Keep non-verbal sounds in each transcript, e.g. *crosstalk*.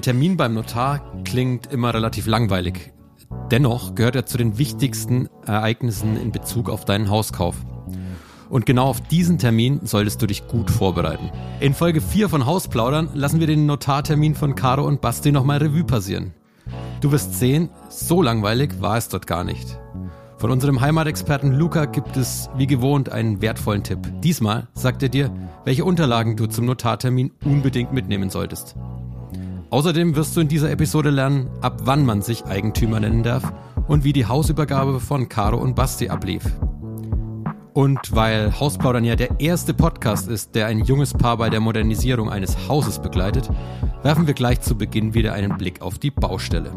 Ein Termin beim Notar klingt immer relativ langweilig. Dennoch gehört er zu den wichtigsten Ereignissen in Bezug auf deinen Hauskauf. Und genau auf diesen Termin solltest du dich gut vorbereiten. In Folge 4 von Hausplaudern lassen wir den Notartermin von Caro und Basti nochmal Revue passieren. Du wirst sehen, so langweilig war es dort gar nicht. Von unserem Heimatexperten Luca gibt es wie gewohnt einen wertvollen Tipp. Diesmal sagt er dir, welche Unterlagen du zum Notartermin unbedingt mitnehmen solltest. Außerdem wirst du in dieser Episode lernen, ab wann man sich Eigentümer nennen darf und wie die Hausübergabe von Caro und Basti ablief. Und weil Hausplaudern ja der erste Podcast ist, der ein junges Paar bei der Modernisierung eines Hauses begleitet, werfen wir gleich zu Beginn wieder einen Blick auf die Baustelle.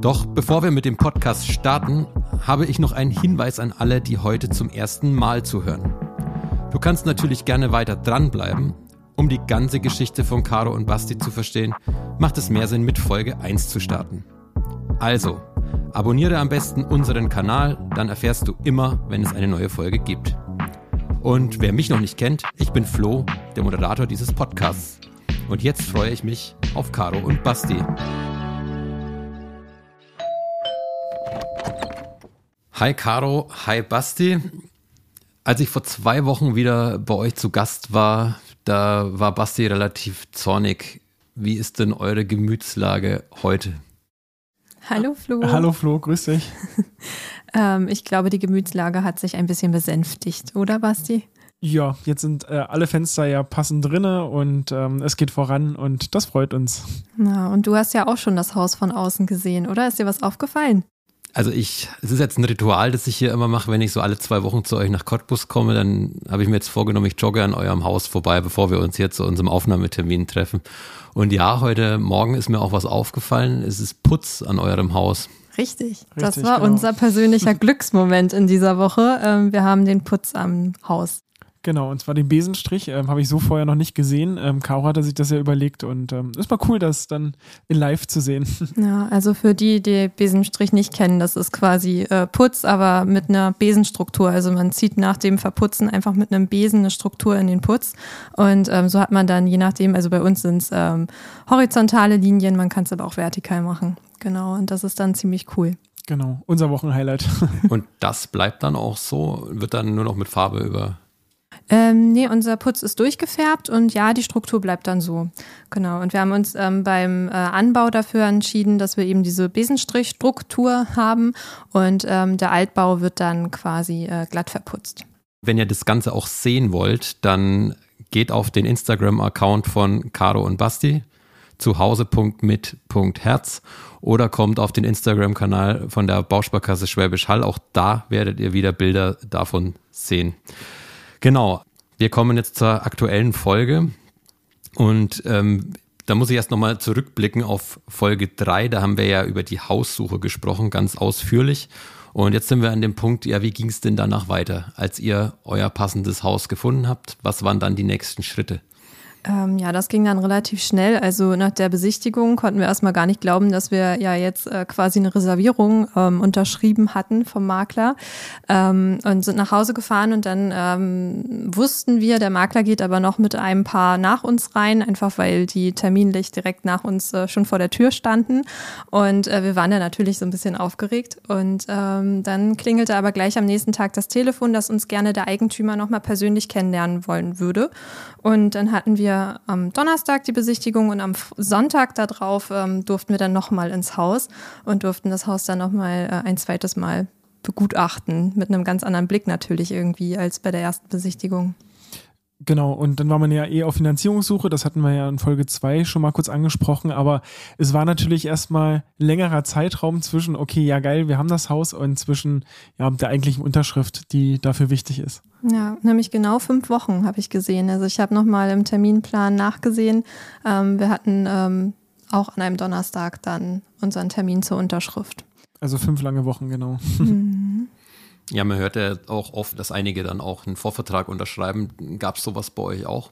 Doch bevor wir mit dem Podcast starten, habe ich noch einen Hinweis an alle, die heute zum ersten Mal zuhören. Du kannst natürlich gerne weiter dranbleiben, um die ganze Geschichte von Caro und Basti zu verstehen, macht es mehr Sinn, mit Folge 1 zu starten. Also, abonniere am besten unseren Kanal, dann erfährst du immer, wenn es eine neue Folge gibt. Und wer mich noch nicht kennt, ich bin Flo, der Moderator dieses Podcasts. Und jetzt freue ich mich auf Caro und Basti. Hi Caro, hi Basti. Als ich vor zwei Wochen wieder bei euch zu Gast war, da war Basti relativ zornig. Wie ist denn eure Gemütslage heute? Hallo Flo. Hallo Flo, grüß dich. *laughs* ähm, ich glaube, die Gemütslage hat sich ein bisschen besänftigt, oder Basti? Ja, jetzt sind äh, alle Fenster ja passend drinne und ähm, es geht voran und das freut uns. Na, und du hast ja auch schon das Haus von außen gesehen, oder? Ist dir was aufgefallen? Also ich, es ist jetzt ein Ritual, das ich hier immer mache, wenn ich so alle zwei Wochen zu euch nach Cottbus komme, dann habe ich mir jetzt vorgenommen, ich jogge an eurem Haus vorbei, bevor wir uns hier zu unserem Aufnahmetermin treffen. Und ja, heute Morgen ist mir auch was aufgefallen. Es ist Putz an eurem Haus. Richtig, Richtig das war genau. unser persönlicher Glücksmoment in dieser Woche. Ähm, wir haben den Putz am Haus. Genau, und zwar den Besenstrich ähm, habe ich so vorher noch nicht gesehen. Ähm, Caro hatte sich das ja überlegt und ähm, ist mal cool, das dann in live zu sehen. *laughs* Ja, also für die, die Besenstrich nicht kennen, das ist quasi äh, Putz, aber mit einer Besenstruktur. Also man zieht nach dem Verputzen einfach mit einem Besen eine Struktur in den Putz und ähm, so hat man dann je nachdem, also bei uns sind es ähm, horizontale Linien, man kann es aber auch vertikal machen. Genau, und das ist dann ziemlich cool. Genau, unser Wochenhighlight. *laughs* und das bleibt dann auch so, wird dann nur noch mit Farbe über ähm, nee, unser Putz ist durchgefärbt und ja, die Struktur bleibt dann so. Genau. Und wir haben uns ähm, beim äh, Anbau dafür entschieden, dass wir eben diese Besenstrichstruktur haben und ähm, der Altbau wird dann quasi äh, glatt verputzt. Wenn ihr das Ganze auch sehen wollt, dann geht auf den Instagram-Account von Caro und Basti zuhause.mit.herz oder kommt auf den Instagram-Kanal von der Bausparkasse Schwäbisch Hall. Auch da werdet ihr wieder Bilder davon sehen. Genau. Wir kommen jetzt zur aktuellen Folge und ähm, da muss ich erst nochmal zurückblicken auf Folge 3. Da haben wir ja über die Haussuche gesprochen, ganz ausführlich. Und jetzt sind wir an dem Punkt, ja, wie ging es denn danach weiter, als ihr euer passendes Haus gefunden habt? Was waren dann die nächsten Schritte? Ähm, ja, das ging dann relativ schnell. Also nach der Besichtigung konnten wir erstmal gar nicht glauben, dass wir ja jetzt äh, quasi eine Reservierung ähm, unterschrieben hatten vom Makler. Ähm, und sind nach Hause gefahren und dann ähm, wussten wir, der Makler geht aber noch mit einem Paar nach uns rein, einfach weil die terminlich direkt nach uns äh, schon vor der Tür standen. Und äh, wir waren ja natürlich so ein bisschen aufgeregt. Und ähm, dann klingelte aber gleich am nächsten Tag das Telefon, dass uns gerne der Eigentümer nochmal persönlich kennenlernen wollen würde. Und dann hatten wir wir am Donnerstag die Besichtigung und am Sonntag darauf ähm, durften wir dann nochmal ins Haus und durften das Haus dann nochmal äh, ein zweites Mal begutachten, mit einem ganz anderen Blick natürlich irgendwie als bei der ersten Besichtigung. Genau, und dann war man ja eh auf Finanzierungssuche, das hatten wir ja in Folge 2 schon mal kurz angesprochen, aber es war natürlich erstmal längerer Zeitraum zwischen, okay, ja geil, wir haben das Haus und zwischen ja, der eigentlichen Unterschrift, die dafür wichtig ist. Ja, nämlich genau fünf Wochen habe ich gesehen. Also ich habe nochmal im Terminplan nachgesehen. Ähm, wir hatten ähm, auch an einem Donnerstag dann unseren Termin zur Unterschrift. Also fünf lange Wochen, genau. Mhm. Ja, man hört ja auch oft, dass einige dann auch einen Vorvertrag unterschreiben. Gab es sowas bei euch auch?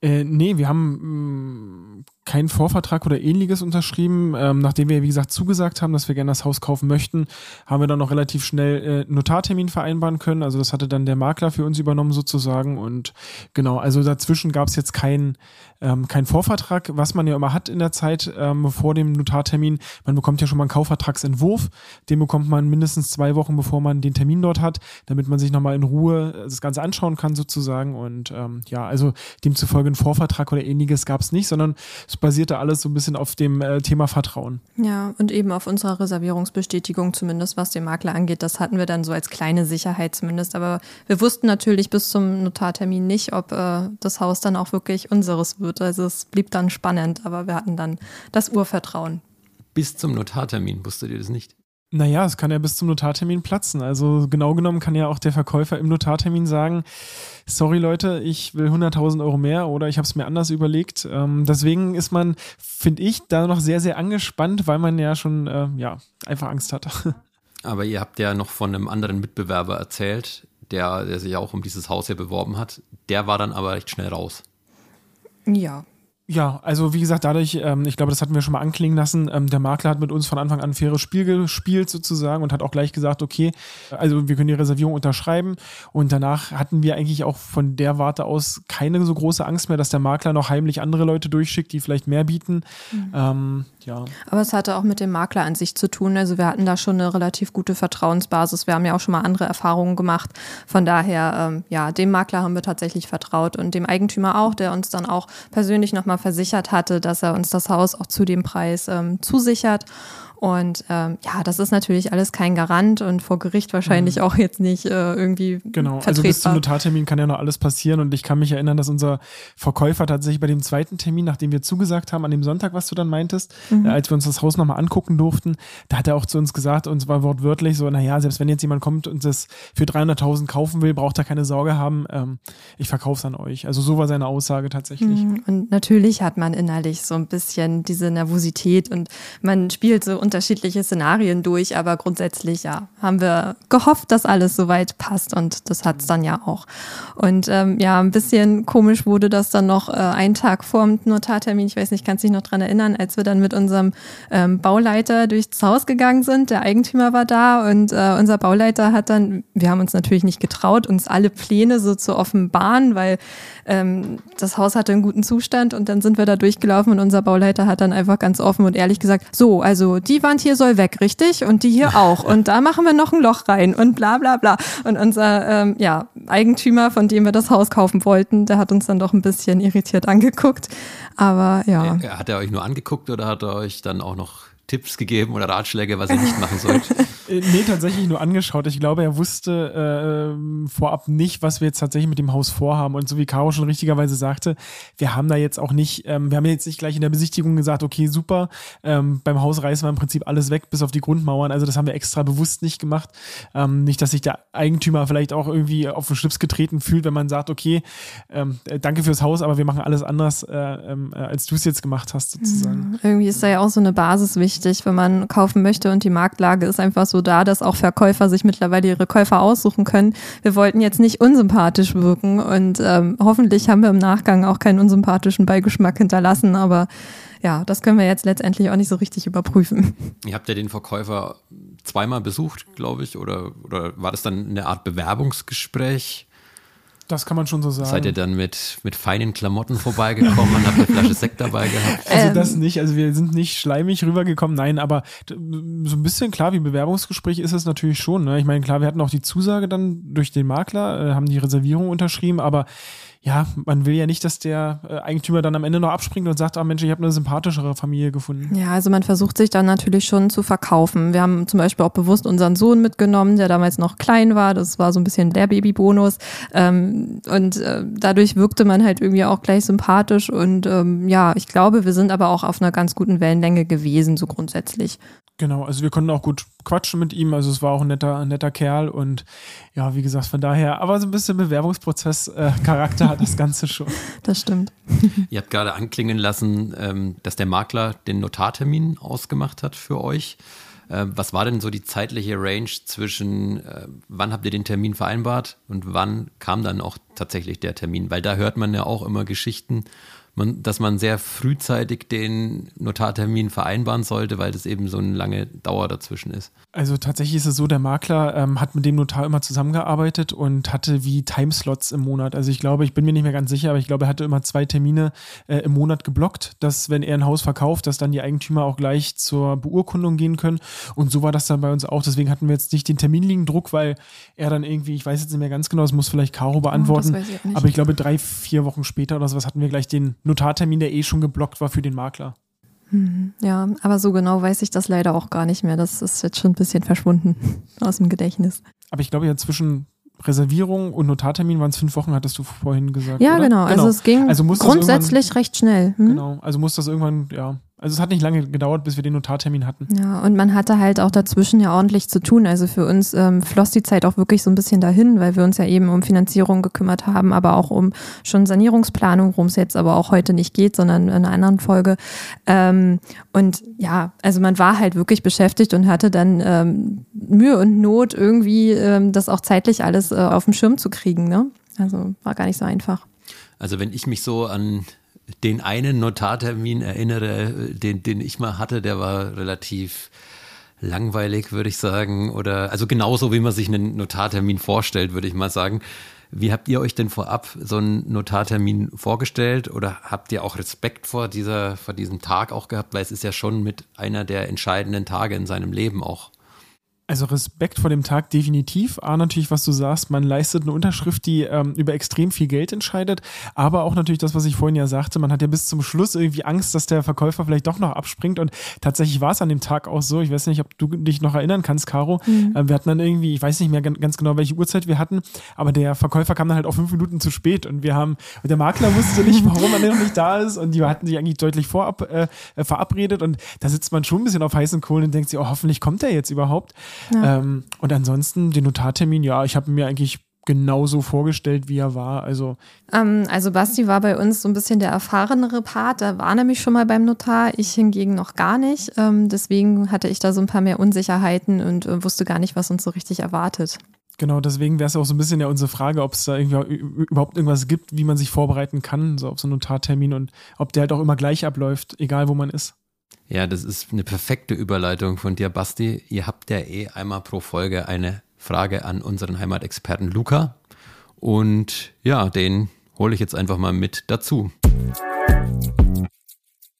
Äh, nee, wir haben mh, mm, keinen Vorvertrag oder ähnliches unterschrieben. Ähm, nachdem wir, wie gesagt, zugesagt haben, dass wir gerne das Haus kaufen möchten, haben wir dann noch relativ schnell äh, Notartermin vereinbaren können. Also das hatte dann der Makler für uns übernommen sozusagen. Und genau, also dazwischen gab es jetzt keinen ähm, kein Vorvertrag, was man ja immer hat in der Zeit ähm, vor dem Notartermin. Man bekommt ja schon mal einen Kaufvertragsentwurf. Den bekommt man mindestens zwei Wochen, bevor man den Termin dort hat, damit man sich nochmal in Ruhe das Ganze anschauen kann sozusagen. Und ähm, ja, also demzufolge einen Vorvertrag oder ähnliches gab es nicht, sondern es basierte alles so ein bisschen auf dem äh, Thema Vertrauen. Ja, und eben auf unserer Reservierungsbestätigung zumindest, was den Makler angeht. Das hatten wir dann so als kleine Sicherheit zumindest. Aber wir wussten natürlich bis zum Notartermin nicht, ob äh, das Haus dann auch wirklich unseres wird. Also es blieb dann spannend, aber wir hatten dann das Urvertrauen. Bis zum Notartermin wusstet ihr das nicht? Naja, es kann ja bis zum Notartermin platzen. Also genau genommen kann ja auch der Verkäufer im Notartermin sagen, sorry Leute, ich will 100.000 Euro mehr oder ich habe es mir anders überlegt. Ähm, deswegen ist man, finde ich, da noch sehr, sehr angespannt, weil man ja schon, äh, ja, einfach Angst hat. *laughs* Aber ihr habt ja noch von einem anderen Mitbewerber erzählt, der, der sich auch um dieses Haus hier beworben hat. Der war dann aber recht schnell raus. Ja, ja, also wie gesagt, dadurch, ähm, ich glaube, das hatten wir schon mal anklingen lassen, ähm, der Makler hat mit uns von Anfang an ein faires Spiel gespielt sozusagen und hat auch gleich gesagt, okay, also wir können die Reservierung unterschreiben und danach hatten wir eigentlich auch von der Warte aus keine so große Angst mehr, dass der Makler noch heimlich andere Leute durchschickt, die vielleicht mehr bieten. Mhm. Ähm, ja. Aber es hatte auch mit dem Makler an sich zu tun. Also wir hatten da schon eine relativ gute Vertrauensbasis. Wir haben ja auch schon mal andere Erfahrungen gemacht. Von daher, ähm, ja, dem Makler haben wir tatsächlich vertraut und dem Eigentümer auch, der uns dann auch persönlich nochmal versichert hatte, dass er uns das Haus auch zu dem Preis ähm, zusichert. Und ähm, ja, das ist natürlich alles kein Garant und vor Gericht wahrscheinlich mhm. auch jetzt nicht äh, irgendwie. Genau, vertretbar. also bis zum Notartermin kann ja noch alles passieren. Und ich kann mich erinnern, dass unser Verkäufer tatsächlich bei dem zweiten Termin, nachdem wir zugesagt haben, an dem Sonntag, was du dann meintest, mhm. äh, als wir uns das Haus nochmal angucken durften, da hat er auch zu uns gesagt, und zwar wortwörtlich so, naja, selbst wenn jetzt jemand kommt und das für 300.000 kaufen will, braucht er keine Sorge haben, ähm, ich verkaufe es an euch. Also so war seine Aussage tatsächlich. Mhm. Und natürlich hat man innerlich so ein bisschen diese Nervosität und man spielt so unter unterschiedliche Szenarien durch, aber grundsätzlich ja, haben wir gehofft, dass alles soweit passt und das hat es dann ja auch. Und ähm, ja, ein bisschen komisch wurde das dann noch äh, einen Tag vor dem Notartermin, ich weiß nicht, kannst dich noch dran erinnern, als wir dann mit unserem ähm, Bauleiter durchs Haus gegangen sind, der Eigentümer war da und äh, unser Bauleiter hat dann, wir haben uns natürlich nicht getraut, uns alle Pläne so zu offenbaren, weil ähm, das Haus hatte einen guten Zustand und dann sind wir da durchgelaufen und unser Bauleiter hat dann einfach ganz offen und ehrlich gesagt, so, also die Wand hier soll weg, richtig? Und die hier auch. Und da machen wir noch ein Loch rein und bla bla bla. Und unser ähm, ja, Eigentümer, von dem wir das Haus kaufen wollten, der hat uns dann doch ein bisschen irritiert angeguckt. Aber ja. Hat er euch nur angeguckt oder hat er euch dann auch noch Tipps gegeben oder Ratschläge, was ihr nicht machen sollt? *laughs* Äh, nee, tatsächlich nur angeschaut. Ich glaube, er wusste äh, vorab nicht, was wir jetzt tatsächlich mit dem Haus vorhaben. Und so wie Caro schon richtigerweise sagte, wir haben da jetzt auch nicht, ähm, wir haben jetzt nicht gleich in der Besichtigung gesagt, okay, super, ähm, beim Haus reißen wir im Prinzip alles weg, bis auf die Grundmauern. Also das haben wir extra bewusst nicht gemacht. Ähm, nicht, dass sich der Eigentümer vielleicht auch irgendwie auf den Schlips getreten fühlt, wenn man sagt, okay, ähm, äh, danke fürs Haus, aber wir machen alles anders, äh, ähm, äh, als du es jetzt gemacht hast, sozusagen. Mhm. Irgendwie ist da ja auch so eine Basis wichtig, wenn man kaufen möchte und die Marktlage ist einfach so so da, dass auch Verkäufer sich mittlerweile ihre Käufer aussuchen können. Wir wollten jetzt nicht unsympathisch wirken und ähm, hoffentlich haben wir im Nachgang auch keinen unsympathischen Beigeschmack hinterlassen, aber ja, das können wir jetzt letztendlich auch nicht so richtig überprüfen. Ihr habt ja den Verkäufer zweimal besucht, glaube ich, oder, oder war das dann eine Art Bewerbungsgespräch? Das kann man schon so sagen. Seid ihr dann mit, mit feinen Klamotten vorbeigekommen und habt eine Flasche Sekt dabei gehabt? *laughs* Also ähm. das nicht, also wir sind nicht schleimig rübergekommen, nein, aber so ein bisschen klar, wie Bewerbungsgespräch ist es natürlich schon. Ne? Ich meine, klar, wir hatten auch die Zusage dann durch den Makler, äh, haben die Reservierung unterschrieben, aber ja, man will ja nicht, dass der äh, Eigentümer dann am Ende noch abspringt und sagt, ah Mensch, ich habe eine sympathischere Familie gefunden. Ja, also man versucht sich dann natürlich schon zu verkaufen. Wir haben zum Beispiel auch bewusst unseren Sohn mitgenommen, der damals noch klein war. Das war so ein bisschen der Babybonus. Ähm, und äh, dadurch wirkte man halt irgendwie auch gleich sympathisch. Und ähm, ja, ich glaube, wir sind aber auch auf einer ganz guten Wellenlänge gewesen, so grundsätzlich. Genau, also wir konnten auch gut quatschen mit ihm. Also es war auch ein netter, ein netter Kerl und ja, wie gesagt, von daher, aber so ein bisschen Bewerbungsprozess-Charakter äh, hat das *laughs* Ganze schon. Das stimmt. *laughs* Ihr habt gerade anklingen lassen, ähm, dass der Makler den Notartermin ausgemacht hat für euch. Äh, was war denn so die zeitliche Range zwischen, äh, wann habt ihr den Termin vereinbart und wann kam dann auch tatsächlich der Termin? Weil da hört man ja auch immer Geschichten man, dass man sehr frühzeitig den Notartermin vereinbaren sollte, weil das eben so eine lange Dauer dazwischen ist. Also tatsächlich ist es so, der Makler ähm, hat mit dem Notar immer zusammengearbeitet und hatte wie Timeslots im Monat. Also ich glaube, ich bin mir nicht mehr ganz sicher, aber ich glaube, er hatte immer zwei Termine äh, im Monat geblockt, dass wenn er ein Haus verkauft, dass dann die Eigentümer auch gleich zur Beurkundung gehen können. Und so war das dann bei uns auch. Deswegen hatten wir jetzt nicht den terminlichen Druck, weil er dann irgendwie, ich weiß jetzt nicht mehr ganz genau, das muss vielleicht Caro beantworten, oh, ich aber ich glaube drei, vier Wochen später oder sowas hatten wir gleich den Notartermin, der eh schon geblockt war für den Makler. Mhm. Ja, aber so genau weiß ich das leider auch gar nicht mehr. Das ist jetzt schon ein bisschen verschwunden *laughs* aus dem Gedächtnis. Aber ich glaube ja zwischen Reservierung und Notartermin waren es fünf Wochen, hattest du vorhin gesagt. Ja, genau. genau. Also es ging also grundsätzlich recht schnell. Hm? Genau. Also muss das irgendwann, ja, also es hat nicht lange gedauert, bis wir den Notartermin hatten. Ja, und man hatte halt auch dazwischen ja ordentlich zu tun. Also für uns ähm, floss die Zeit auch wirklich so ein bisschen dahin, weil wir uns ja eben um Finanzierung gekümmert haben, aber auch um schon Sanierungsplanung, worum es jetzt aber auch heute nicht geht, sondern in einer anderen Folge. Ähm, und ja, also man war halt wirklich beschäftigt und hatte dann ähm, Mühe und Not, irgendwie ähm, das auch zeitlich alles äh, auf den Schirm zu kriegen. Ne? Also war gar nicht so einfach. Also wenn ich mich so an den einen Notartermin erinnere, den, den ich mal hatte, der war relativ langweilig, würde ich sagen. Oder also genauso, wie man sich einen Notartermin vorstellt, würde ich mal sagen. Wie habt ihr euch denn vorab so einen Notartermin vorgestellt oder habt ihr auch Respekt vor dieser, vor diesem Tag auch gehabt? Weil es ist ja schon mit einer der entscheidenden Tage in seinem Leben auch. Also Respekt vor dem Tag definitiv. A, natürlich, was du sagst, man leistet eine Unterschrift, die ähm, über extrem viel Geld entscheidet. Aber auch natürlich das, was ich vorhin ja sagte, man hat ja bis zum Schluss irgendwie Angst, dass der Verkäufer vielleicht doch noch abspringt. Und tatsächlich war es an dem Tag auch so. Ich weiß nicht, ob du dich noch erinnern kannst, Caro. Mhm. Äh, wir hatten dann irgendwie, ich weiß nicht mehr ganz genau, welche Uhrzeit wir hatten, aber der Verkäufer kam dann halt auch fünf Minuten zu spät. Und wir haben, und der Makler wusste nicht, *laughs* warum er noch nicht da ist. Und die hatten sich eigentlich deutlich vorab äh, verabredet. Und da sitzt man schon ein bisschen auf heißen Kohlen und denkt sich, oh, hoffentlich kommt er jetzt überhaupt. Ja. Ähm, und ansonsten den Notartermin, ja, ich habe mir eigentlich genauso vorgestellt, wie er war. Also, ähm, also Basti war bei uns so ein bisschen der erfahrenere Part. Da war nämlich schon mal beim Notar, ich hingegen noch gar nicht. Ähm, deswegen hatte ich da so ein paar mehr Unsicherheiten und äh, wusste gar nicht, was uns so richtig erwartet. Genau, deswegen wäre es auch so ein bisschen ja unsere Frage, ob es da irgendwie überhaupt irgendwas gibt, wie man sich vorbereiten kann, so auf so einen Notartermin und ob der halt auch immer gleich abläuft, egal wo man ist. Ja, das ist eine perfekte Überleitung von dir, Basti. Ihr habt ja eh einmal pro Folge eine Frage an unseren Heimatexperten Luca. Und ja, den hole ich jetzt einfach mal mit dazu.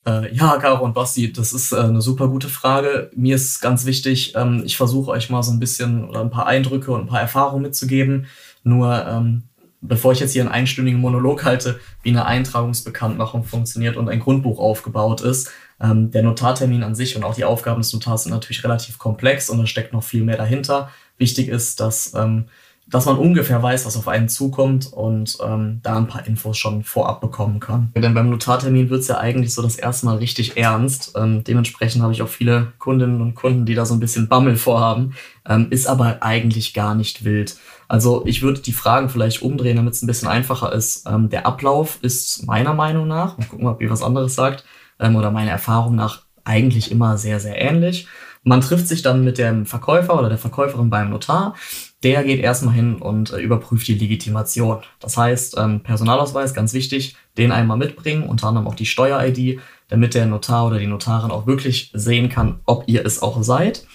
Äh, ja, Caro und Basti, das ist äh, eine super gute Frage. Mir ist ganz wichtig, ähm, ich versuche euch mal so ein bisschen oder ein paar Eindrücke und ein paar Erfahrungen mitzugeben. Nur ähm, bevor ich jetzt hier einen einstündigen Monolog halte, wie eine Eintragungsbekanntmachung funktioniert und ein Grundbuch aufgebaut ist, ähm, der Notartermin an sich und auch die Aufgaben des Notars sind natürlich relativ komplex und da steckt noch viel mehr dahinter. Wichtig ist, dass, ähm, dass man ungefähr weiß, was auf einen zukommt und ähm, da ein paar Infos schon vorab bekommen kann. Denn beim Notartermin wird es ja eigentlich so das erste Mal richtig ernst. Ähm, dementsprechend habe ich auch viele Kundinnen und Kunden, die da so ein bisschen Bammel vorhaben, ähm, ist aber eigentlich gar nicht wild. Also ich würde die Fragen vielleicht umdrehen, damit es ein bisschen einfacher ist. Ähm, der Ablauf ist meiner Meinung nach, mal gucken, ob ihr was anderes sagt, ähm, oder meiner Erfahrung nach eigentlich immer sehr, sehr ähnlich. Man trifft sich dann mit dem Verkäufer oder der Verkäuferin beim Notar. Der geht erstmal hin und äh, überprüft die Legitimation. Das heißt, ähm, Personalausweis, ganz wichtig, den einmal mitbringen, unter anderem auch die Steuer-ID, damit der Notar oder die Notarin auch wirklich sehen kann, ob ihr es auch seid.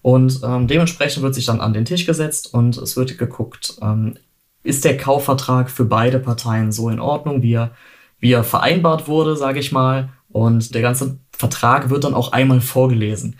Und ähm, dementsprechend wird sich dann an den Tisch gesetzt und es wird geguckt, ähm, ist der Kaufvertrag für beide Parteien so in Ordnung, wie er, wie er vereinbart wurde, sage ich mal. Und der ganze Vertrag wird dann auch einmal vorgelesen.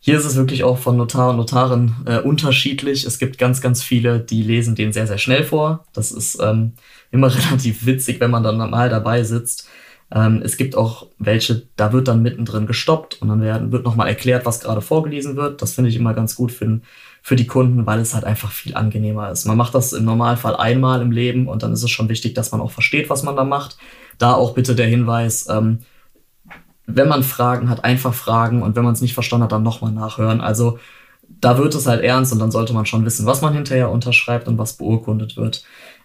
Hier ist es wirklich auch von Notar und Notarin äh, unterschiedlich. Es gibt ganz, ganz viele, die lesen den sehr, sehr schnell vor. Das ist ähm, immer *laughs* relativ witzig, wenn man dann mal dabei sitzt. Ähm, es gibt auch welche, da wird dann mittendrin gestoppt und dann werden, wird nochmal erklärt, was gerade vorgelesen wird. Das finde ich immer ganz gut für, für die Kunden, weil es halt einfach viel angenehmer ist. Man macht das im Normalfall einmal im Leben und dann ist es schon wichtig, dass man auch versteht, was man da macht. Da auch bitte der Hinweis, ähm, wenn man Fragen hat, einfach fragen und wenn man es nicht verstanden hat, dann nochmal nachhören. Also da wird es halt ernst und dann sollte man schon wissen, was man hinterher unterschreibt und was beurkundet wird.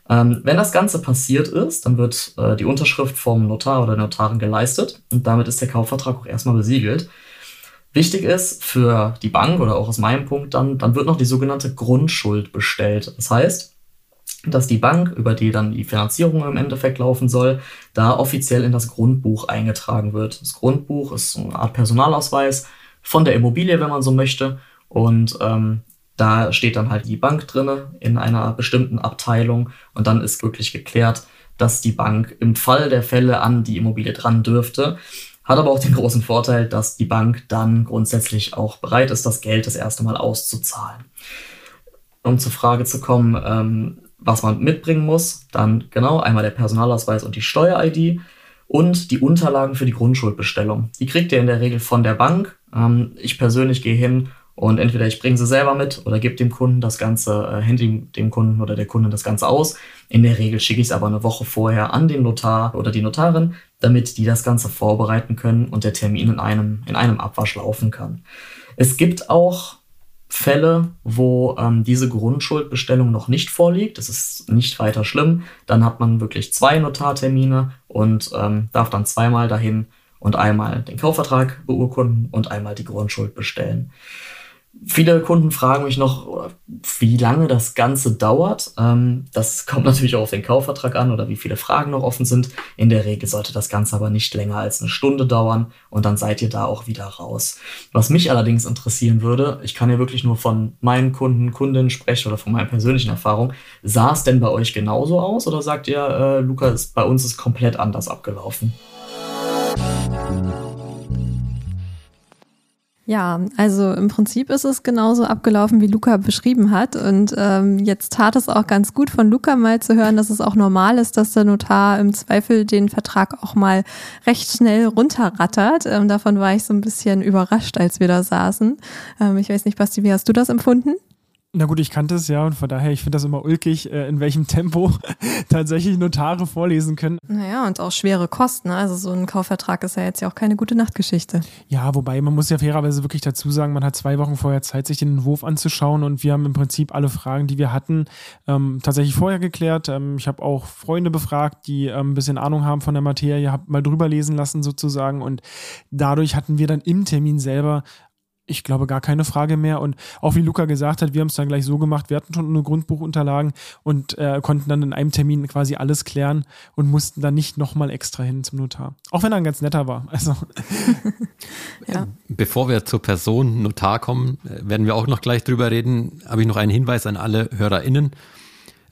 Ähm, wenn das Ganze passiert ist, dann wird äh, die Unterschrift vom Notar oder der Notarin geleistet und damit ist der Kaufvertrag auch erstmal besiegelt. Wichtig ist für die Bank oder auch aus meinem Punkt dann, dann wird noch die sogenannte Grundschuld bestellt. Das heißt, dass die Bank, über die dann die Finanzierung im Endeffekt laufen soll, da offiziell in das Grundbuch eingetragen wird. Das Grundbuch ist eine Art Personalausweis von der Immobilie, wenn man so möchte. Und ähm, da steht dann halt die Bank drinne in einer bestimmten Abteilung und dann ist wirklich geklärt, dass die Bank im Fall der Fälle an die Immobilie dran dürfte. Hat aber auch den großen Vorteil, dass die Bank dann grundsätzlich auch bereit ist, das Geld das erste Mal auszuzahlen. Um zur Frage zu kommen, ähm, was man mitbringen muss, dann genau einmal der Personalausweis und die Steuer-ID und die Unterlagen für die Grundschuldbestellung. Die kriegt ihr in der Regel von der Bank. Ähm, ich persönlich gehe hin und entweder ich bringe sie selber mit oder gebe dem Kunden das Ganze, äh, dem Kunden oder der Kunde das Ganze aus. In der Regel schicke ich es aber eine Woche vorher an den Notar oder die Notarin, damit die das Ganze vorbereiten können und der Termin in einem, in einem Abwasch laufen kann. Es gibt auch Fälle, wo ähm, diese Grundschuldbestellung noch nicht vorliegt. Das ist nicht weiter schlimm. Dann hat man wirklich zwei Notartermine und ähm, darf dann zweimal dahin und einmal den Kaufvertrag beurkunden und einmal die Grundschuld bestellen. Viele Kunden fragen mich noch, wie lange das Ganze dauert. Ähm, das kommt *laughs* natürlich auch auf den Kaufvertrag an oder wie viele Fragen noch offen sind. In der Regel sollte das Ganze aber nicht länger als eine Stunde dauern und dann seid ihr da auch wieder raus. Was mich allerdings interessieren würde, ich kann ja wirklich nur von meinen Kunden, Kundinnen sprechen oder von meiner persönlichen Erfahrung. Sah es denn bei euch genauso aus oder sagt ihr, äh, Lukas, bei uns ist komplett anders abgelaufen? Ja, also im Prinzip ist es genauso abgelaufen, wie Luca beschrieben hat. Und ähm, jetzt tat es auch ganz gut von Luca mal zu hören, dass es auch normal ist, dass der Notar im Zweifel den Vertrag auch mal recht schnell runterrattert. Ähm, davon war ich so ein bisschen überrascht, als wir da saßen. Ähm, ich weiß nicht, Basti, wie hast du das empfunden? Na gut, ich kannte es ja und von daher, ich finde das immer ulkig, äh, in welchem Tempo *laughs* tatsächlich Notare vorlesen können. Naja, und auch schwere Kosten. Ne? Also so ein Kaufvertrag ist ja jetzt ja auch keine gute Nachtgeschichte. Ja, wobei man muss ja fairerweise wirklich dazu sagen, man hat zwei Wochen vorher Zeit, sich den Entwurf anzuschauen und wir haben im Prinzip alle Fragen, die wir hatten, ähm, tatsächlich vorher geklärt. Ähm, ich habe auch Freunde befragt, die ähm, ein bisschen Ahnung haben von der Materie, habe mal drüber lesen lassen sozusagen und dadurch hatten wir dann im Termin selber ich glaube, gar keine Frage mehr. Und auch wie Luca gesagt hat, wir haben es dann gleich so gemacht, wir hatten schon eine Grundbuchunterlagen und äh, konnten dann in einem Termin quasi alles klären und mussten dann nicht nochmal extra hin zum Notar. Auch wenn er ein ganz netter war. Also. *laughs* ja. Bevor wir zur Person Notar kommen, äh, werden wir auch noch gleich drüber reden, habe ich noch einen Hinweis an alle HörerInnen.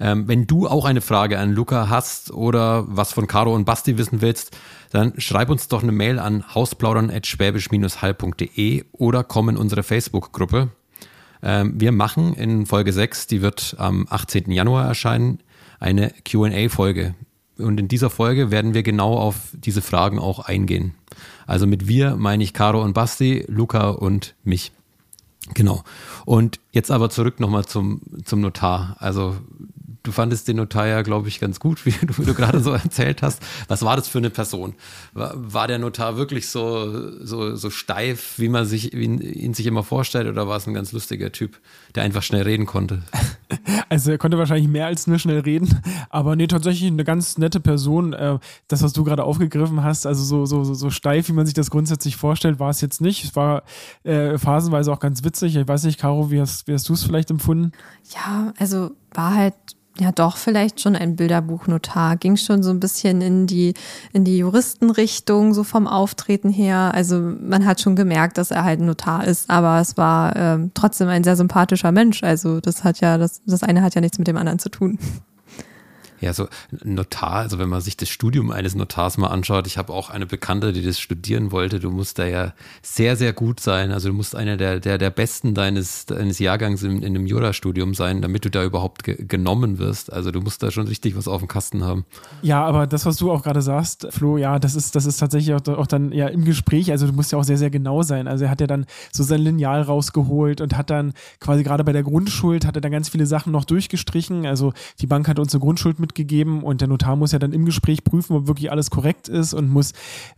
Ähm, wenn du auch eine Frage an Luca hast oder was von Caro und Basti wissen willst, dann schreib uns doch eine Mail an hausplaudern.schwäbisch-hall.de oder komm in unsere Facebook-Gruppe. Ähm, wir machen in Folge 6, die wird am 18. Januar erscheinen, eine QA-Folge. Und in dieser Folge werden wir genau auf diese Fragen auch eingehen. Also mit wir meine ich Caro und Basti, Luca und mich. Genau. Und jetzt aber zurück nochmal zum, zum Notar. Also du fandest den Notar ja, glaube ich, ganz gut, *laughs* wie du, du gerade so erzählt hast. Was war das für eine Person? War, war der Notar wirklich so, so, so steif, wie man sich, wie ihn sich immer vorstellt, oder war es ein ganz lustiger Typ, der einfach schnell reden konnte? *laughs* Also er konnte wahrscheinlich mehr als nur schnell reden, aber nee, tatsächlich eine ganz nette Person. Äh, das, was du gerade aufgegriffen hast, also so, so, so, so steif, wie man sich das grundsätzlich vorstellt, war es jetzt nicht. Es war äh, phasenweise auch ganz witzig. Ich weiß nicht, Caro, wie hast, wie hast du es vielleicht empfunden? Ja, also war halt ja doch vielleicht schon ein Bilderbuchnotar. Ging schon so ein bisschen in die, in die Juristenrichtung, so vom Auftreten her. Also man hat schon gemerkt, dass er halt ein Notar ist, aber es war ähm, trotzdem ein sehr sympathischer Mensch. Also das hat ja, das, das eine hat ja nichts mit dem anderen zu tun. Ja, so Notar, also wenn man sich das Studium eines Notars mal anschaut, ich habe auch eine Bekannte, die das studieren wollte, du musst da ja sehr, sehr gut sein. Also du musst einer der, der, der Besten deines, deines Jahrgangs in, in einem Jurastudium sein, damit du da überhaupt ge genommen wirst. Also du musst da schon richtig was auf dem Kasten haben. Ja, aber das, was du auch gerade sagst, Flo, ja, das ist, das ist tatsächlich auch, auch dann ja im Gespräch, also du musst ja auch sehr, sehr genau sein. Also er hat ja dann so sein Lineal rausgeholt und hat dann quasi gerade bei der Grundschuld, hat er dann ganz viele Sachen noch durchgestrichen. Also die Bank hat uns eine Grundschuld mit mitgegeben und der Notar muss ja dann im Gespräch prüfen, ob wirklich alles korrekt ist und muss,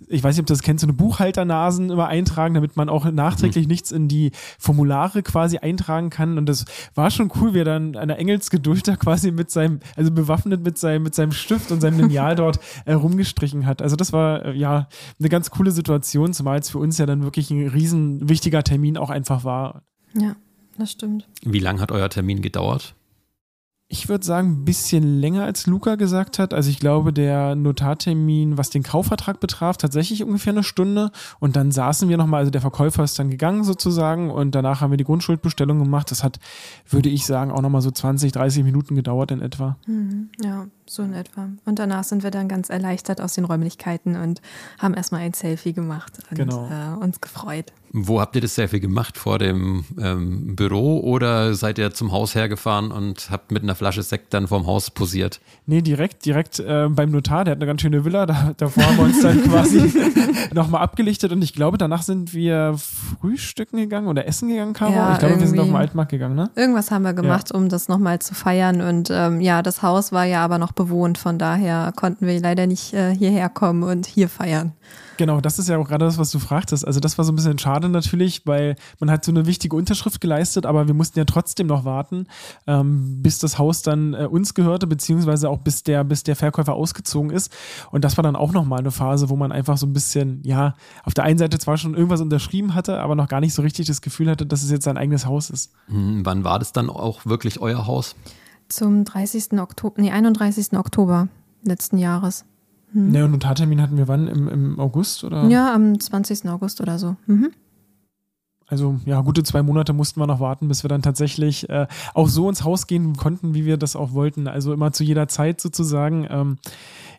ich weiß nicht, ob du das kennst, so eine Buchhalternasen immer eintragen, damit man auch nachträglich mhm. nichts in die Formulare quasi eintragen kann. Und das war schon cool, wie er dann einer Engelsgeduld da *laughs* quasi mit seinem, also bewaffnet mit seinem, mit seinem Stift und seinem Lineal *laughs* dort äh, rumgestrichen hat. Also das war äh, ja eine ganz coole Situation, zumal es für uns ja dann wirklich ein riesen wichtiger Termin auch einfach war. Ja, das stimmt. Wie lange hat euer Termin gedauert? Ich würde sagen, ein bisschen länger als Luca gesagt hat. Also ich glaube, der Notartermin, was den Kaufvertrag betraf, tatsächlich ungefähr eine Stunde. Und dann saßen wir nochmal, also der Verkäufer ist dann gegangen sozusagen und danach haben wir die Grundschuldbestellung gemacht. Das hat, würde ich sagen, auch nochmal so 20, 30 Minuten gedauert in etwa. Mhm, ja, so in etwa. Und danach sind wir dann ganz erleichtert aus den Räumlichkeiten und haben erstmal ein Selfie gemacht und genau. äh, uns gefreut. Wo habt ihr das Selfie gemacht? Vor dem ähm, Büro oder seid ihr zum Haus hergefahren und habt mit einer Flasche Sekt dann vorm Haus posiert? Nee, direkt, direkt äh, beim Notar, der hat eine ganz schöne Villa, da, davor haben wir uns dann quasi *laughs* nochmal abgelichtet und ich glaube, danach sind wir frühstücken gegangen oder essen gegangen, Caro. Ja, ich glaube, wir sind auf den Altmarkt gegangen, ne? Irgendwas haben wir gemacht, um das nochmal zu feiern. Und ähm, ja, das Haus war ja aber noch bewohnt, von daher konnten wir leider nicht äh, hierher kommen und hier feiern. Genau, das ist ja auch gerade das, was du fragtest. Also das war so ein bisschen schade natürlich, weil man hat so eine wichtige Unterschrift geleistet, aber wir mussten ja trotzdem noch warten, ähm, bis das Haus dann äh, uns gehörte, beziehungsweise auch bis der, bis der Verkäufer ausgezogen ist. Und das war dann auch nochmal eine Phase, wo man einfach so ein bisschen, ja, auf der einen Seite zwar schon irgendwas unterschrieben hatte, aber noch gar nicht so richtig das Gefühl hatte, dass es jetzt sein eigenes Haus ist. Hm, wann war das dann auch wirklich euer Haus? Zum 30. Oktober, nee, 31. Oktober letzten Jahres. Ne, und Notartermin hatten wir wann? Im, im August oder? Ja, am 20. August oder so. Mhm. Also ja, gute zwei Monate mussten wir noch warten, bis wir dann tatsächlich äh, auch so ins Haus gehen konnten, wie wir das auch wollten. Also immer zu jeder Zeit sozusagen. Ähm,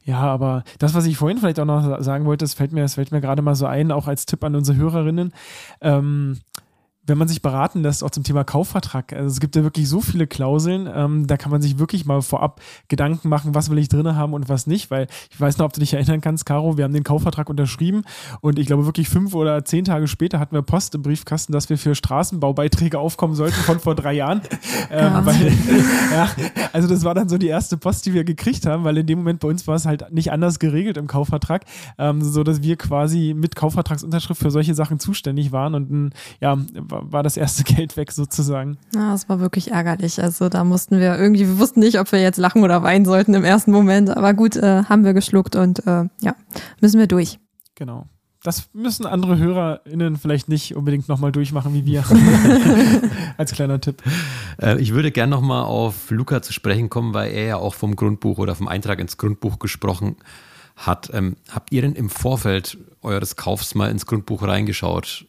ja, aber das, was ich vorhin vielleicht auch noch sagen wollte, das fällt mir, das fällt mir gerade mal so ein, auch als Tipp an unsere Hörerinnen. Ähm, wenn man sich beraten lässt, auch zum Thema Kaufvertrag, also es gibt ja wirklich so viele Klauseln, ähm, da kann man sich wirklich mal vorab Gedanken machen, was will ich drin haben und was nicht, weil ich weiß noch, ob du dich erinnern kannst, Caro, wir haben den Kaufvertrag unterschrieben und ich glaube wirklich fünf oder zehn Tage später hatten wir Post im Briefkasten, dass wir für Straßenbaubeiträge aufkommen sollten von vor drei Jahren. *laughs* Ähm, Ja. weil, *laughs* ja, also das war dann so die erste Post, die wir gekriegt haben, weil in dem Moment bei uns war es halt nicht anders geregelt im Kaufvertrag, ähm, so dass wir quasi mit Kaufvertragsunterschrift für solche Sachen zuständig waren und ja, war das erste *laughs* Geld weg sozusagen. Ja, das war wirklich ärgerlich. Also da mussten wir irgendwie, wir wussten nicht, ob wir jetzt lachen oder weinen sollten im ersten Moment. Aber gut, äh, haben wir geschluckt und äh, ja, müssen wir durch. Genau. Das müssen andere HörerInnen vielleicht nicht unbedingt nochmal durchmachen wie wir. *laughs* Als kleiner Tipp. Äh, ich würde gern nochmal auf Luca zu sprechen kommen, weil er ja auch vom Grundbuch oder vom Eintrag ins Grundbuch gesprochen hat. Ähm, habt ihr denn im Vorfeld eures Kaufs mal ins Grundbuch reingeschaut?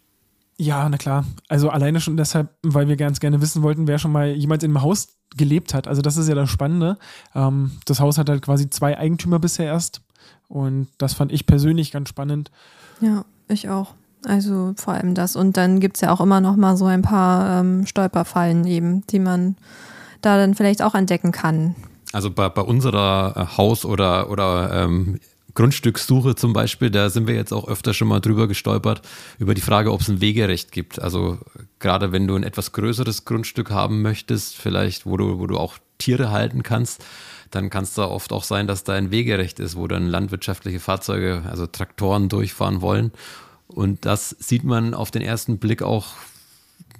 Ja, na klar. Also alleine schon deshalb, weil wir ganz gerne wissen wollten, wer schon mal jemals in einem Haus gelebt hat. Also das ist ja das Spannende. Ähm, das Haus hat halt quasi zwei Eigentümer bisher erst. Und das fand ich persönlich ganz spannend. Ja, ich auch. Also vor allem das. Und dann gibt's ja auch immer noch mal so ein paar ähm, Stolperfallen eben, die man da dann vielleicht auch entdecken kann. Also bei, bei unserer äh, Haus- oder, oder ähm, Grundstückssuche zum Beispiel, da sind wir jetzt auch öfter schon mal drüber gestolpert, über die Frage, ob es ein Wegerecht gibt. Also gerade wenn du ein etwas größeres Grundstück haben möchtest, vielleicht, wo du, wo du auch Tiere halten kannst, dann kann es da oft auch sein, dass da ein Wegerecht ist, wo dann landwirtschaftliche Fahrzeuge, also Traktoren durchfahren wollen. Und das sieht man auf den ersten Blick auch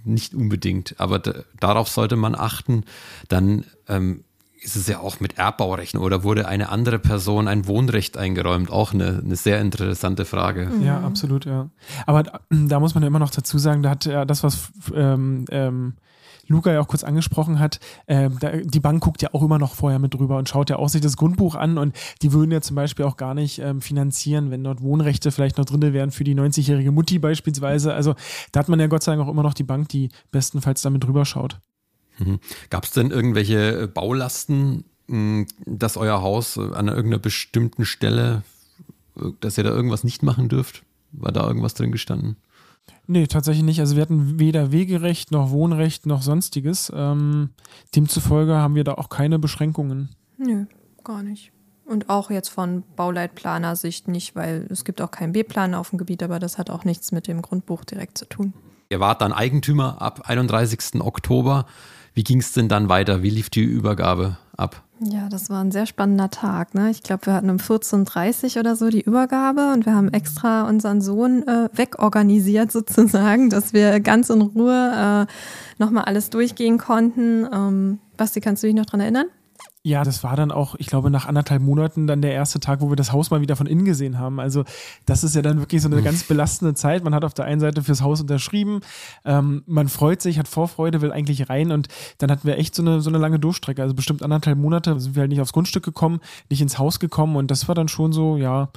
nicht unbedingt, aber darauf sollte man achten. Dann ähm, ist es ja auch mit Erbbaurechten oder wurde eine andere Person ein Wohnrecht eingeräumt? Auch eine, eine sehr interessante Frage. Ja, absolut, ja. Aber da, da muss man ja immer noch dazu sagen, da hat ja das, was ähm, ähm, Luca ja auch kurz angesprochen hat, äh, da, die Bank guckt ja auch immer noch vorher mit drüber und schaut ja auch sich das Grundbuch an und die würden ja zum Beispiel auch gar nicht ähm, finanzieren, wenn dort Wohnrechte vielleicht noch drin wären für die 90-jährige Mutti beispielsweise. Also da hat man ja Gott sei Dank auch immer noch die Bank, die bestenfalls damit drüber schaut. Mhm. Gab es denn irgendwelche Baulasten, mh, dass euer Haus an irgendeiner bestimmten Stelle, dass ihr da irgendwas nicht machen dürft? War da irgendwas drin gestanden? Nee, tatsächlich nicht. Also wir hatten weder Wegerecht noch Wohnrecht noch sonstiges. Ähm, demzufolge haben wir da auch keine Beschränkungen. Nö, gar nicht. Und auch jetzt von Bauleitplaner-Sicht nicht, weil es gibt auch keinen B-Plan auf dem Gebiet, aber das hat auch nichts mit dem Grundbuch direkt zu tun. Ihr wart dann Eigentümer ab 31. Oktober. Wie ging es denn dann weiter? Wie lief die Übergabe ab? Ja, das war ein sehr spannender Tag. Ne? Ich glaube, wir hatten um 14.30 Uhr oder so die Übergabe und wir haben extra unseren Sohn äh, wegorganisiert sozusagen, dass wir ganz in Ruhe äh, nochmal alles durchgehen konnten. Ähm, Basti, kannst du dich noch dran erinnern? Ja, das war dann auch, ich glaube, nach anderthalb Monaten dann der erste Tag, wo wir das Haus mal wieder von innen gesehen haben. Also das ist ja dann wirklich so eine ganz belastende Zeit. Man hat auf der einen Seite fürs Haus unterschrieben, ähm, man freut sich, hat Vorfreude, will eigentlich rein und dann hatten wir echt so eine, so eine lange Durchstrecke. Also bestimmt anderthalb Monate sind wir halt nicht aufs Grundstück gekommen, nicht ins Haus gekommen und das war dann schon so, ja,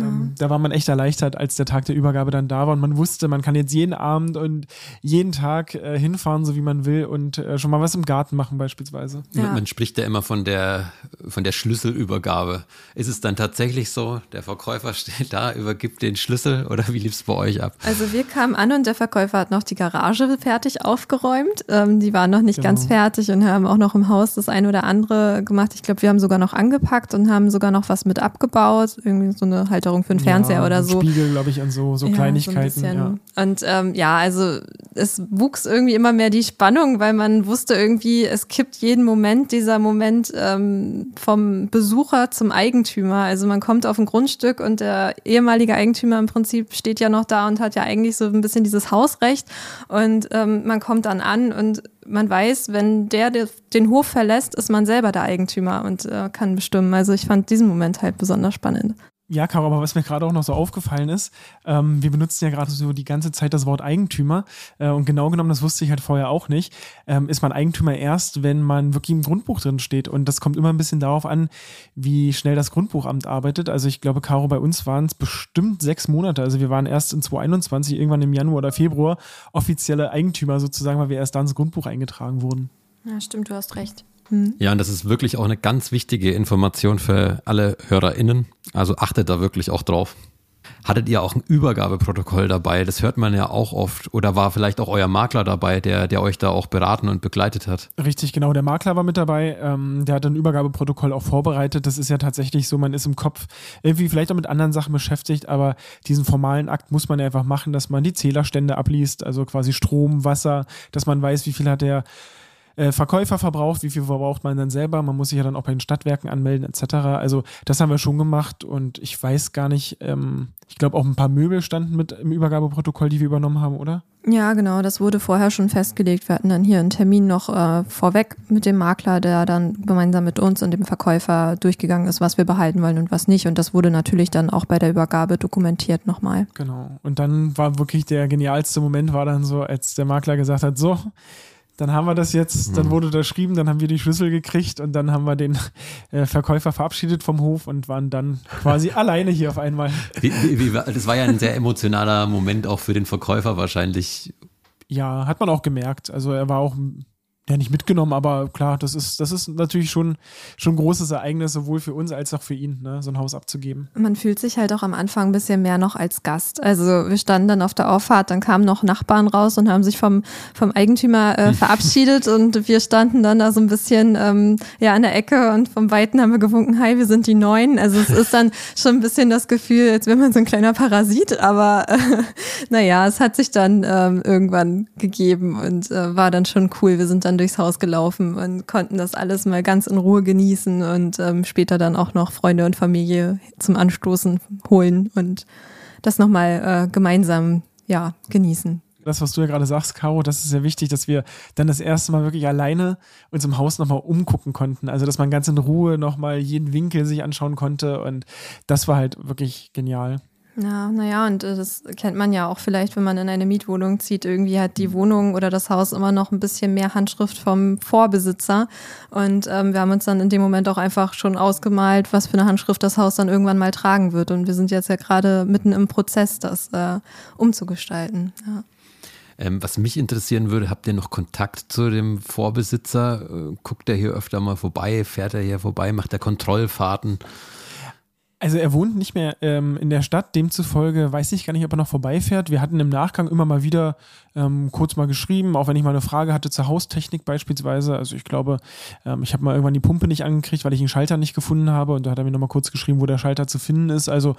ähm, da war man echt erleichtert, als der Tag der Übergabe dann da war und man wusste, man kann jetzt jeden Abend und jeden Tag äh, hinfahren, so wie man will und äh, schon mal was im Garten machen beispielsweise. Ja. Man, man, spricht ja immer von der, von der Schlüsselübergabe. Ist es dann tatsächlich so, der Verkäufer *laughs* steht da, übergibt den Schlüssel oder wie lief es bei euch ab? Also wir kamen an und der Verkäufer hat noch die Garage fertig aufgeräumt. Ähm, die waren noch nicht genau. ganz fertig und haben auch noch im Haus das eine oder andere gemacht. Ich glaube, wir haben sogar noch angepackt und haben sogar noch was mit abgebaut. Irgendwie so eine halt Halterung für den Fernseher ja, oder so. Spiegel, glaube ich, an so, so ja, Kleinigkeiten. So ja. Und ähm, ja, also es wuchs irgendwie immer mehr die Spannung, weil man wusste irgendwie, es kippt jeden Moment dieser Moment ähm, vom Besucher zum Eigentümer. Also man kommt auf ein Grundstück und der ehemalige Eigentümer im Prinzip steht ja noch da und hat ja eigentlich so ein bisschen dieses Hausrecht. Und ähm, man kommt dann an und man weiß, wenn der den Hof verlässt, ist man selber der Eigentümer und äh, kann bestimmen. Also ich fand diesen Moment halt besonders spannend. Ja, Caro, aber was mir gerade auch noch so aufgefallen ist, ähm, wir benutzen ja gerade so die ganze Zeit das Wort Eigentümer äh, und genau genommen, das wusste ich halt vorher auch nicht, ähm, ist man Eigentümer erst, wenn man wirklich im Grundbuch drin steht und das kommt immer ein bisschen darauf an, wie schnell das Grundbuchamt arbeitet. Also ich glaube, Caro, bei uns waren es bestimmt sechs Monate, also wir waren erst in 2021, irgendwann im Januar oder Februar, offizielle Eigentümer sozusagen, weil wir erst dann ins Grundbuch eingetragen wurden. Ja, stimmt, du hast recht. Hm. Ja, und das ist wirklich auch eine ganz wichtige Information für alle HörerInnen. Also achtet da wirklich auch drauf. Hattet ihr auch ein Übergabeprotokoll dabei? Das hört man ja auch oft. Oder war vielleicht auch euer Makler dabei, der, der euch da auch beraten und begleitet hat? Richtig, genau. Der Makler war mit dabei. Ähm, der hat ein Übergabeprotokoll auch vorbereitet. Das ist ja tatsächlich so, man ist im Kopf irgendwie vielleicht auch mit anderen Sachen beschäftigt, aber diesen formalen Akt muss man ja einfach machen, dass man die Zählerstände abliest, also quasi Strom, Wasser, dass man weiß, wie viel hat der äh, Verkäufer verbraucht, wie viel verbraucht man dann selber. Man muss sich ja dann auch bei den Stadtwerken anmelden etc. Also das haben wir schon gemacht und ich weiß gar nicht, ähm, ich glaube auch ein paar Möbel standen mit im Übergabeprotokoll, die wir übernommen haben, oder? Ja, genau, das wurde vorher schon festgelegt. Wir hatten dann hier einen Termin noch äh, vorweg mit dem Makler, der dann gemeinsam mit uns und dem Verkäufer durchgegangen ist, was wir behalten wollen und was nicht. Und das wurde natürlich dann auch bei der Übergabe dokumentiert nochmal. Genau. Und dann war wirklich der genialste Moment, war dann so, als der Makler gesagt hat, so, dann haben wir das jetzt, dann mhm. wurde da geschrieben, dann haben wir die Schlüssel gekriegt und dann haben wir den äh, Verkäufer verabschiedet vom Hof und waren dann quasi *laughs* alleine hier auf einmal. Wie, wie, wie, das war ja ein sehr emotionaler Moment auch für den Verkäufer wahrscheinlich. Ja, hat man auch gemerkt. Also er war auch ja nicht mitgenommen, aber klar, das ist, das ist natürlich schon, schon ein großes Ereignis, sowohl für uns als auch für ihn, ne, so ein Haus abzugeben. Man fühlt sich halt auch am Anfang ein bisschen mehr noch als Gast. Also wir standen dann auf der Auffahrt, dann kamen noch Nachbarn raus und haben sich vom, vom Eigentümer äh, *laughs* verabschiedet und wir standen dann da so ein bisschen ähm, ja an der Ecke und vom Weiten haben wir gewunken, hi, wir sind die Neuen. Also es ist dann *laughs* schon ein bisschen das Gefühl, als wäre man so ein kleiner Parasit, aber *laughs* äh, naja, es hat sich dann ähm, irgendwann gegeben und äh, war dann schon cool. Wir sind dann durchs Haus gelaufen und konnten das alles mal ganz in Ruhe genießen und ähm, später dann auch noch Freunde und Familie zum Anstoßen holen und das nochmal äh, gemeinsam ja, genießen das, was du ja gerade sagst, Caro, das ist sehr wichtig, dass wir dann das erste Mal wirklich alleine uns im Haus nochmal umgucken konnten. Also, dass man ganz in Ruhe nochmal jeden Winkel sich anschauen konnte. Und das war halt wirklich genial. Ja, naja, und äh, das kennt man ja auch vielleicht, wenn man in eine Mietwohnung zieht. Irgendwie hat die Wohnung oder das Haus immer noch ein bisschen mehr Handschrift vom Vorbesitzer. Und ähm, wir haben uns dann in dem Moment auch einfach schon ausgemalt, was für eine Handschrift das Haus dann irgendwann mal tragen wird. Und wir sind jetzt ja gerade mitten im Prozess, das äh, umzugestalten. Ja. Ähm, was mich interessieren würde, habt ihr noch Kontakt zu dem Vorbesitzer? Äh, guckt er hier öfter mal vorbei? Fährt er hier vorbei? Macht er Kontrollfahrten? Also er wohnt nicht mehr ähm, in der Stadt, demzufolge weiß ich gar nicht, ob er noch vorbeifährt. Wir hatten im Nachgang immer mal wieder ähm, kurz mal geschrieben, auch wenn ich mal eine Frage hatte zur Haustechnik beispielsweise. Also ich glaube, ähm, ich habe mal irgendwann die Pumpe nicht angekriegt, weil ich einen Schalter nicht gefunden habe und da hat er mir nochmal kurz geschrieben, wo der Schalter zu finden ist. Also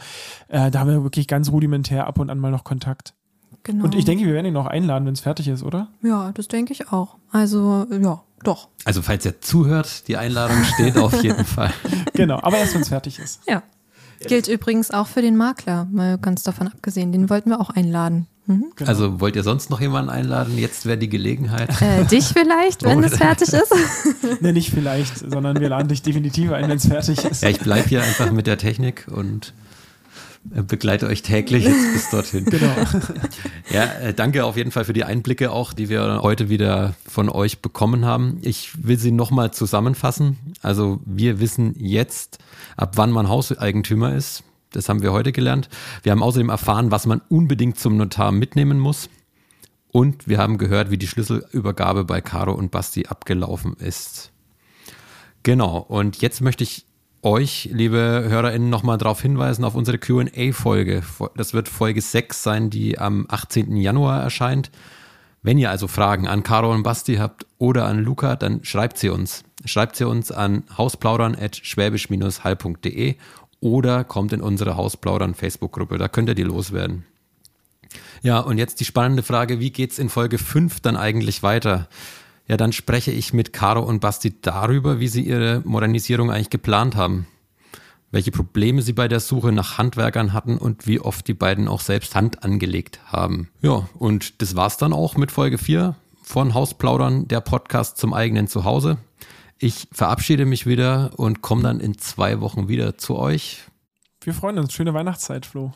äh, da haben wir wirklich ganz rudimentär ab und an mal noch Kontakt. Genau. Und ich denke, wir werden ihn noch einladen, wenn es fertig ist, oder? Ja, das denke ich auch. Also ja, doch. Also falls er zuhört, die Einladung steht auf jeden *laughs* Fall. Genau, aber erst wenn es fertig ist. Ja. Gilt übrigens auch für den Makler, mal ganz davon abgesehen. Den wollten wir auch einladen. Mhm. Genau. Also wollt ihr sonst noch jemanden einladen? Jetzt wäre die Gelegenheit. Äh, dich vielleicht, wenn es fertig ist. *laughs* nee, nicht vielleicht, sondern wir laden dich definitiv ein, wenn es fertig ist. Ja, ich bleibe hier einfach mit der Technik und äh, begleite euch täglich jetzt bis dorthin. Genau. *laughs* Ja, äh, danke auf jeden Fall für die Einblicke auch, die wir heute wieder von euch bekommen haben. Ich will sie nochmal zusammenfassen. Also wir wissen jetzt, ab wann man Hauseigentümer ist. Das haben wir heute gelernt. Wir haben außerdem erfahren, was man unbedingt zum Notar mitnehmen muss. Und wir haben gehört, wie die Schlüsselübergabe bei Caro und Basti abgelaufen ist. Genau. Und jetzt möchte ich euch, liebe HörerInnen, nochmal darauf hinweisen auf unsere QA-Folge. Das wird Folge 6 sein, die am 18. Januar erscheint. Wenn ihr also Fragen an Caro und Basti habt oder an Luca, dann schreibt sie uns. Schreibt sie uns an hausplaudern.schwäbisch-hall.de oder kommt in unsere Hausplaudern Facebook-Gruppe. Da könnt ihr die loswerden. Ja, und jetzt die spannende Frage, wie geht's in Folge 5 dann eigentlich weiter? Ja, dann spreche ich mit Caro und Basti darüber, wie sie ihre Modernisierung eigentlich geplant haben. Welche Probleme sie bei der Suche nach Handwerkern hatten und wie oft die beiden auch selbst Hand angelegt haben. Ja, und das war's dann auch mit Folge 4 von Hausplaudern, der Podcast zum eigenen Zuhause. Ich verabschiede mich wieder und komme dann in zwei Wochen wieder zu euch. Wir freuen uns. Schöne Weihnachtszeit, Flo.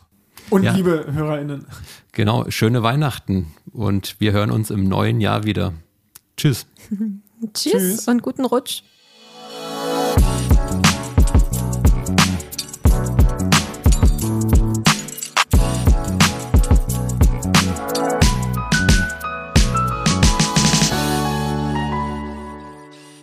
Und ja. liebe HörerInnen. Genau, schöne Weihnachten und wir hören uns im neuen Jahr wieder. Tschüss. Tschüss. *laughs* Tschüss und guten Rutsch.